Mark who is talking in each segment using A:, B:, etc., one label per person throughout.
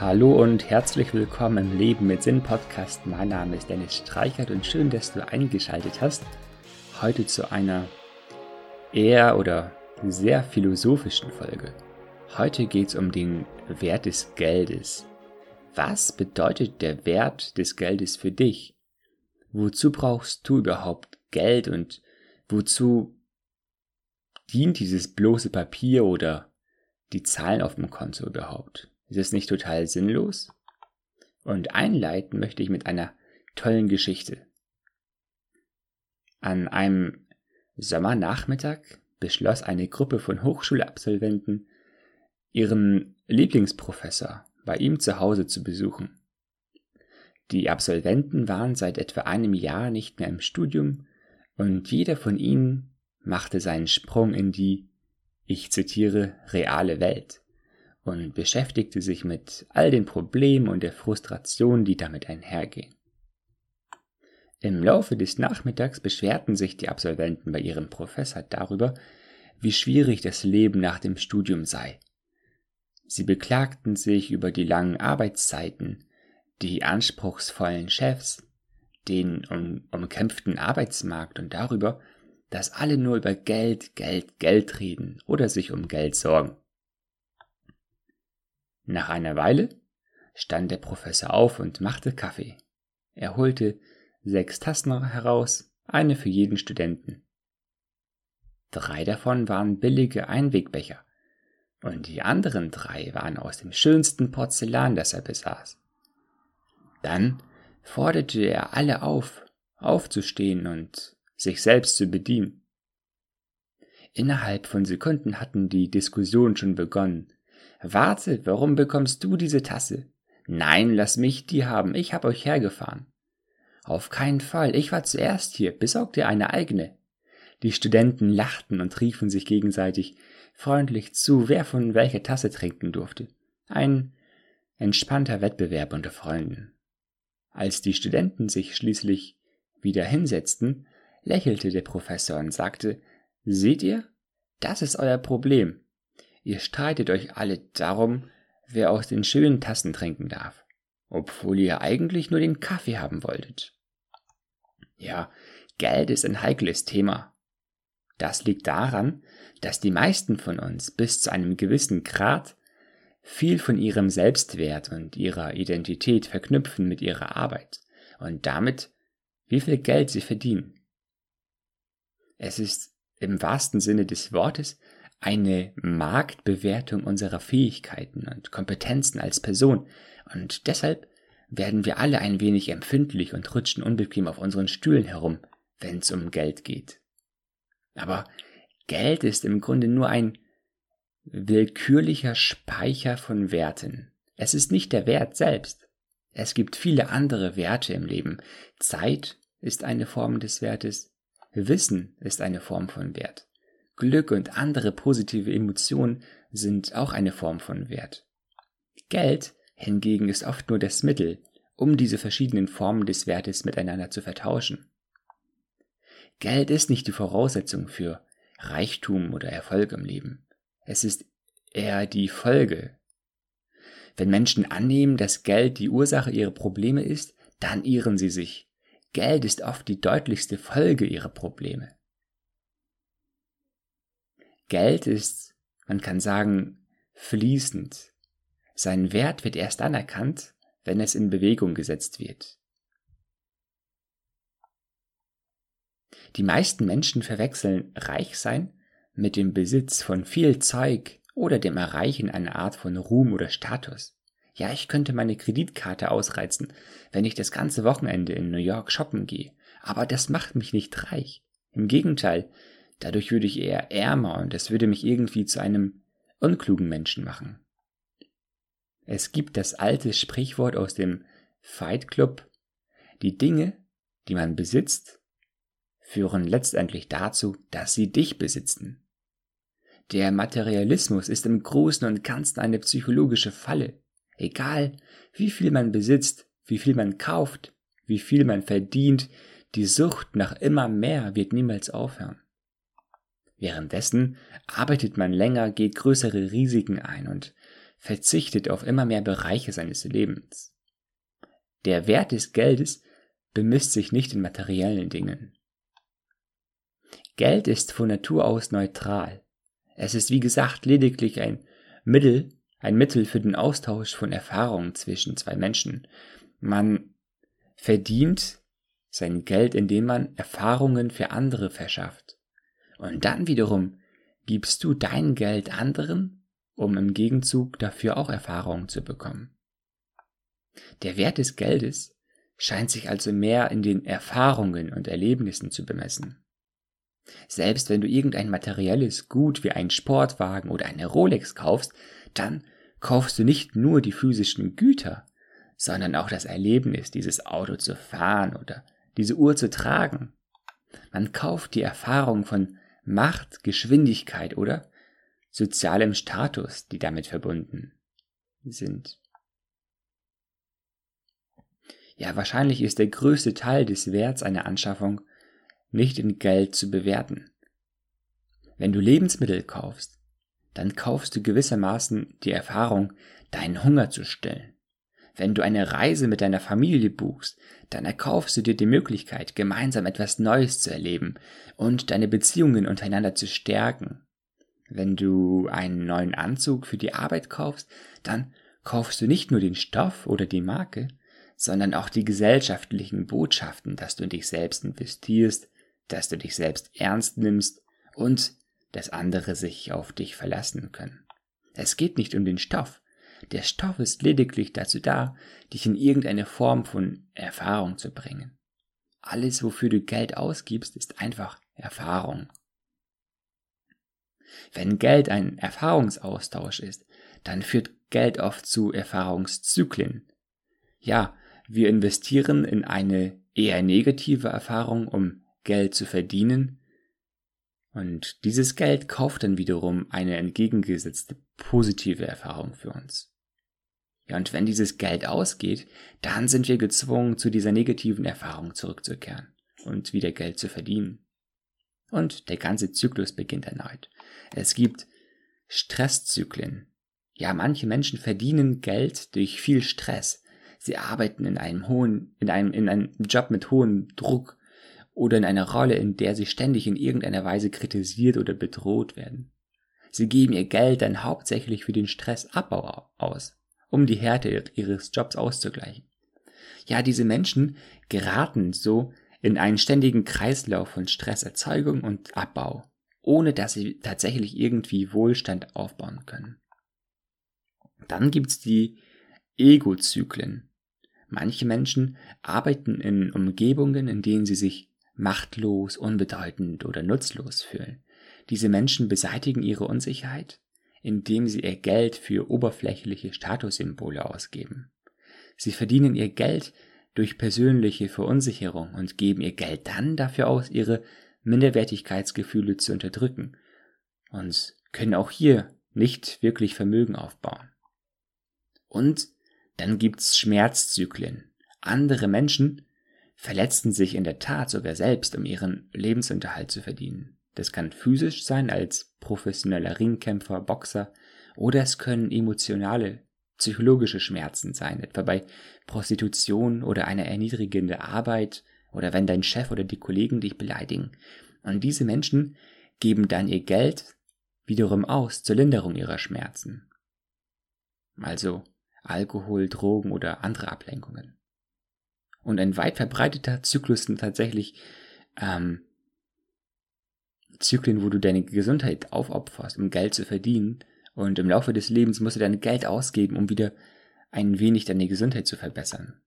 A: Hallo und herzlich willkommen im Leben mit Sinn Podcast. Mein Name ist Dennis Streichert und schön, dass du eingeschaltet hast. Heute zu einer eher oder sehr philosophischen Folge. Heute geht es um den Wert des Geldes. Was bedeutet der Wert des Geldes für dich? Wozu brauchst du überhaupt Geld und wozu dient dieses bloße Papier oder die Zahlen auf dem Konto überhaupt? Ist es nicht total sinnlos? Und einleiten möchte ich mit einer tollen Geschichte. An einem Sommernachmittag beschloss eine Gruppe von Hochschulabsolventen, ihren Lieblingsprofessor bei ihm zu Hause zu besuchen. Die Absolventen waren seit etwa einem Jahr nicht mehr im Studium und jeder von ihnen machte seinen Sprung in die, ich zitiere, reale Welt und beschäftigte sich mit all den Problemen und der Frustration, die damit einhergehen. Im Laufe des Nachmittags beschwerten sich die Absolventen bei ihrem Professor darüber, wie schwierig das Leben nach dem Studium sei. Sie beklagten sich über die langen Arbeitszeiten, die anspruchsvollen Chefs, den um, umkämpften Arbeitsmarkt und darüber, dass alle nur über Geld, Geld, Geld reden oder sich um Geld sorgen. Nach einer Weile stand der Professor auf und machte Kaffee. Er holte sechs Tassen heraus, eine für jeden Studenten. Drei davon waren billige Einwegbecher, und die anderen drei waren aus dem schönsten Porzellan, das er besaß. Dann forderte er alle auf, aufzustehen und sich selbst zu bedienen. Innerhalb von Sekunden hatten die Diskussionen schon begonnen, Warte, warum bekommst du diese Tasse? Nein, lass mich die haben, ich hab euch hergefahren. Auf keinen Fall, ich war zuerst hier, besorg dir eine eigene. Die Studenten lachten und riefen sich gegenseitig freundlich zu, wer von welcher Tasse trinken durfte. Ein entspannter Wettbewerb unter Freunden. Als die Studenten sich schließlich wieder hinsetzten, lächelte der Professor und sagte, Seht ihr? Das ist euer Problem. Ihr streitet euch alle darum, wer aus den schönen Tassen trinken darf, obwohl ihr eigentlich nur den Kaffee haben wolltet. Ja, Geld ist ein heikles Thema. Das liegt daran, dass die meisten von uns bis zu einem gewissen Grad viel von ihrem Selbstwert und ihrer Identität verknüpfen mit ihrer Arbeit und damit, wie viel Geld sie verdienen. Es ist im wahrsten Sinne des Wortes eine Marktbewertung unserer Fähigkeiten und Kompetenzen als Person und deshalb werden wir alle ein wenig empfindlich und rutschen unbequem auf unseren Stühlen herum, wenn es um Geld geht. Aber Geld ist im Grunde nur ein willkürlicher Speicher von Werten. Es ist nicht der Wert selbst. Es gibt viele andere Werte im Leben. Zeit ist eine Form des Wertes. Wissen ist eine Form von Wert. Glück und andere positive Emotionen sind auch eine Form von Wert. Geld hingegen ist oft nur das Mittel, um diese verschiedenen Formen des Wertes miteinander zu vertauschen. Geld ist nicht die Voraussetzung für Reichtum oder Erfolg im Leben. Es ist eher die Folge. Wenn Menschen annehmen, dass Geld die Ursache ihrer Probleme ist, dann irren sie sich. Geld ist oft die deutlichste Folge ihrer Probleme. Geld ist, man kann sagen, fließend. Sein Wert wird erst anerkannt, wenn es in Bewegung gesetzt wird. Die meisten Menschen verwechseln Reichsein mit dem Besitz von viel Zeug oder dem Erreichen einer Art von Ruhm oder Status. Ja, ich könnte meine Kreditkarte ausreizen, wenn ich das ganze Wochenende in New York shoppen gehe, aber das macht mich nicht reich. Im Gegenteil, Dadurch würde ich eher ärmer und es würde mich irgendwie zu einem unklugen Menschen machen. Es gibt das alte Sprichwort aus dem Fight Club, die Dinge, die man besitzt, führen letztendlich dazu, dass sie dich besitzen. Der Materialismus ist im Großen und Ganzen eine psychologische Falle. Egal, wie viel man besitzt, wie viel man kauft, wie viel man verdient, die Sucht nach immer mehr wird niemals aufhören. Währenddessen arbeitet man länger, geht größere Risiken ein und verzichtet auf immer mehr Bereiche seines Lebens. Der Wert des Geldes bemisst sich nicht in materiellen Dingen. Geld ist von Natur aus neutral. Es ist wie gesagt lediglich ein Mittel, ein Mittel für den Austausch von Erfahrungen zwischen zwei Menschen. Man verdient sein Geld, indem man Erfahrungen für andere verschafft. Und dann wiederum gibst du dein Geld anderen, um im Gegenzug dafür auch Erfahrungen zu bekommen. Der Wert des Geldes scheint sich also mehr in den Erfahrungen und Erlebnissen zu bemessen. Selbst wenn du irgendein materielles Gut wie einen Sportwagen oder eine Rolex kaufst, dann kaufst du nicht nur die physischen Güter, sondern auch das Erlebnis, dieses Auto zu fahren oder diese Uhr zu tragen. Man kauft die Erfahrung von Macht, Geschwindigkeit oder sozialem Status, die damit verbunden sind. Ja, wahrscheinlich ist der größte Teil des Werts einer Anschaffung nicht in Geld zu bewerten. Wenn du Lebensmittel kaufst, dann kaufst du gewissermaßen die Erfahrung, deinen Hunger zu stillen. Wenn du eine Reise mit deiner Familie buchst, dann erkaufst du dir die Möglichkeit, gemeinsam etwas Neues zu erleben und deine Beziehungen untereinander zu stärken. Wenn du einen neuen Anzug für die Arbeit kaufst, dann kaufst du nicht nur den Stoff oder die Marke, sondern auch die gesellschaftlichen Botschaften, dass du in dich selbst investierst, dass du dich selbst ernst nimmst und dass andere sich auf dich verlassen können. Es geht nicht um den Stoff. Der Stoff ist lediglich dazu da, dich in irgendeine Form von Erfahrung zu bringen. Alles, wofür du Geld ausgibst, ist einfach Erfahrung. Wenn Geld ein Erfahrungsaustausch ist, dann führt Geld oft zu Erfahrungszyklen. Ja, wir investieren in eine eher negative Erfahrung, um Geld zu verdienen. Und dieses Geld kauft dann wiederum eine entgegengesetzte positive Erfahrung für uns. Ja, und wenn dieses Geld ausgeht, dann sind wir gezwungen, zu dieser negativen Erfahrung zurückzukehren und wieder Geld zu verdienen. Und der ganze Zyklus beginnt erneut. Es gibt Stresszyklen. Ja, manche Menschen verdienen Geld durch viel Stress, Sie arbeiten in einem hohen, in einem, in einem Job mit hohem Druck oder in einer Rolle, in der sie ständig in irgendeiner Weise kritisiert oder bedroht werden. Sie geben ihr Geld dann hauptsächlich für den Stressabbau aus, um die Härte ihres Jobs auszugleichen. Ja, diese Menschen geraten so in einen ständigen Kreislauf von Stresserzeugung und Abbau, ohne dass sie tatsächlich irgendwie Wohlstand aufbauen können. Dann gibt's die Egozyklen, Manche Menschen arbeiten in Umgebungen, in denen sie sich machtlos, unbedeutend oder nutzlos fühlen. Diese Menschen beseitigen ihre Unsicherheit, indem sie ihr Geld für oberflächliche Statussymbole ausgeben. Sie verdienen ihr Geld durch persönliche Verunsicherung und geben ihr Geld dann dafür aus, ihre Minderwertigkeitsgefühle zu unterdrücken und können auch hier nicht wirklich Vermögen aufbauen. Und dann gibt's Schmerzzyklen. Andere Menschen verletzen sich in der Tat sogar selbst, um ihren Lebensunterhalt zu verdienen. Das kann physisch sein als professioneller Ringkämpfer, Boxer, oder es können emotionale, psychologische Schmerzen sein, etwa bei Prostitution oder einer erniedrigenden Arbeit oder wenn dein Chef oder die Kollegen dich beleidigen. Und diese Menschen geben dann ihr Geld wiederum aus zur Linderung ihrer Schmerzen. Also Alkohol, Drogen oder andere Ablenkungen. Und ein weit verbreiteter Zyklus sind tatsächlich ähm, Zyklen, wo du deine Gesundheit aufopferst, um Geld zu verdienen. Und im Laufe des Lebens musst du dein Geld ausgeben, um wieder ein wenig deine Gesundheit zu verbessern.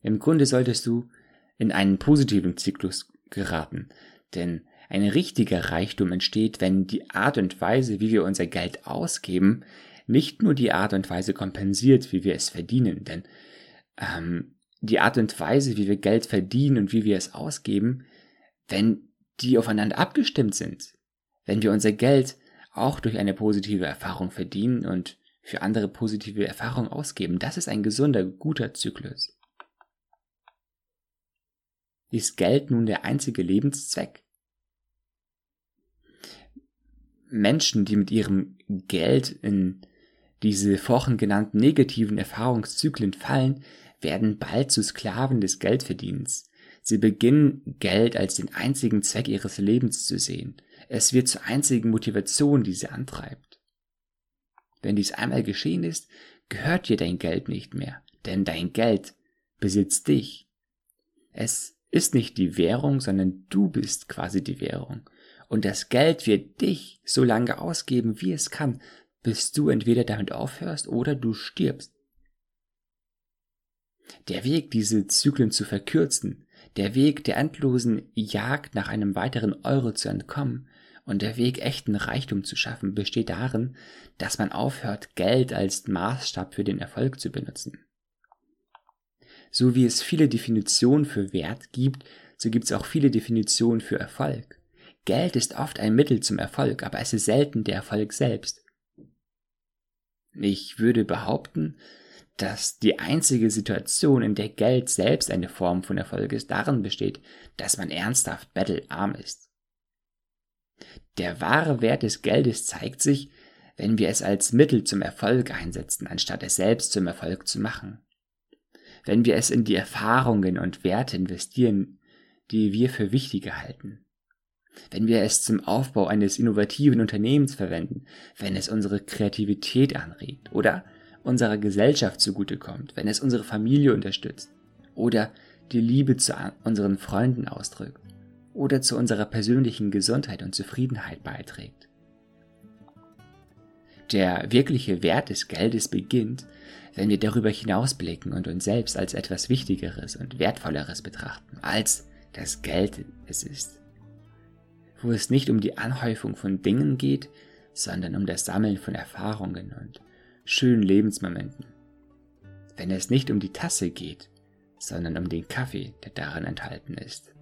A: Im Grunde solltest du in einen positiven Zyklus geraten, denn ein richtiger Reichtum entsteht, wenn die Art und Weise, wie wir unser Geld ausgeben, nicht nur die Art und Weise kompensiert, wie wir es verdienen, denn ähm, die Art und Weise, wie wir Geld verdienen und wie wir es ausgeben, wenn die aufeinander abgestimmt sind, wenn wir unser Geld auch durch eine positive Erfahrung verdienen und für andere positive Erfahrungen ausgeben, das ist ein gesunder, guter Zyklus. Ist Geld nun der einzige Lebenszweck? Menschen, die mit ihrem Geld in diese vorhin genannten negativen Erfahrungszyklen fallen, werden bald zu Sklaven des Geldverdienens. Sie beginnen Geld als den einzigen Zweck ihres Lebens zu sehen. Es wird zur einzigen Motivation, die sie antreibt. Wenn dies einmal geschehen ist, gehört dir dein Geld nicht mehr, denn dein Geld besitzt dich. Es ist nicht die Währung, sondern du bist quasi die Währung. Und das Geld wird dich so lange ausgeben, wie es kann, bis du entweder damit aufhörst oder du stirbst. Der Weg, diese Zyklen zu verkürzen, der Weg der endlosen Jagd nach einem weiteren Euro zu entkommen und der Weg, echten Reichtum zu schaffen, besteht darin, dass man aufhört, Geld als Maßstab für den Erfolg zu benutzen. So wie es viele Definitionen für Wert gibt, so gibt es auch viele Definitionen für Erfolg. Geld ist oft ein Mittel zum Erfolg, aber es ist selten der Erfolg selbst. Ich würde behaupten, dass die einzige Situation, in der Geld selbst eine Form von Erfolg ist, darin besteht, dass man ernsthaft bettelarm ist. Der wahre Wert des Geldes zeigt sich, wenn wir es als Mittel zum Erfolg einsetzen, anstatt es selbst zum Erfolg zu machen. Wenn wir es in die Erfahrungen und Werte investieren, die wir für wichtiger halten. Wenn wir es zum Aufbau eines innovativen Unternehmens verwenden, wenn es unsere Kreativität anregt oder unserer Gesellschaft zugutekommt, wenn es unsere Familie unterstützt oder die Liebe zu unseren Freunden ausdrückt oder zu unserer persönlichen Gesundheit und Zufriedenheit beiträgt. Der wirkliche Wert des Geldes beginnt, wenn wir darüber hinausblicken und uns selbst als etwas Wichtigeres und Wertvolleres betrachten, als das Geld es ist. Wo es nicht um die Anhäufung von Dingen geht, sondern um das Sammeln von Erfahrungen und schönen Lebensmomenten. Wenn es nicht um die Tasse geht, sondern um den Kaffee, der darin enthalten ist.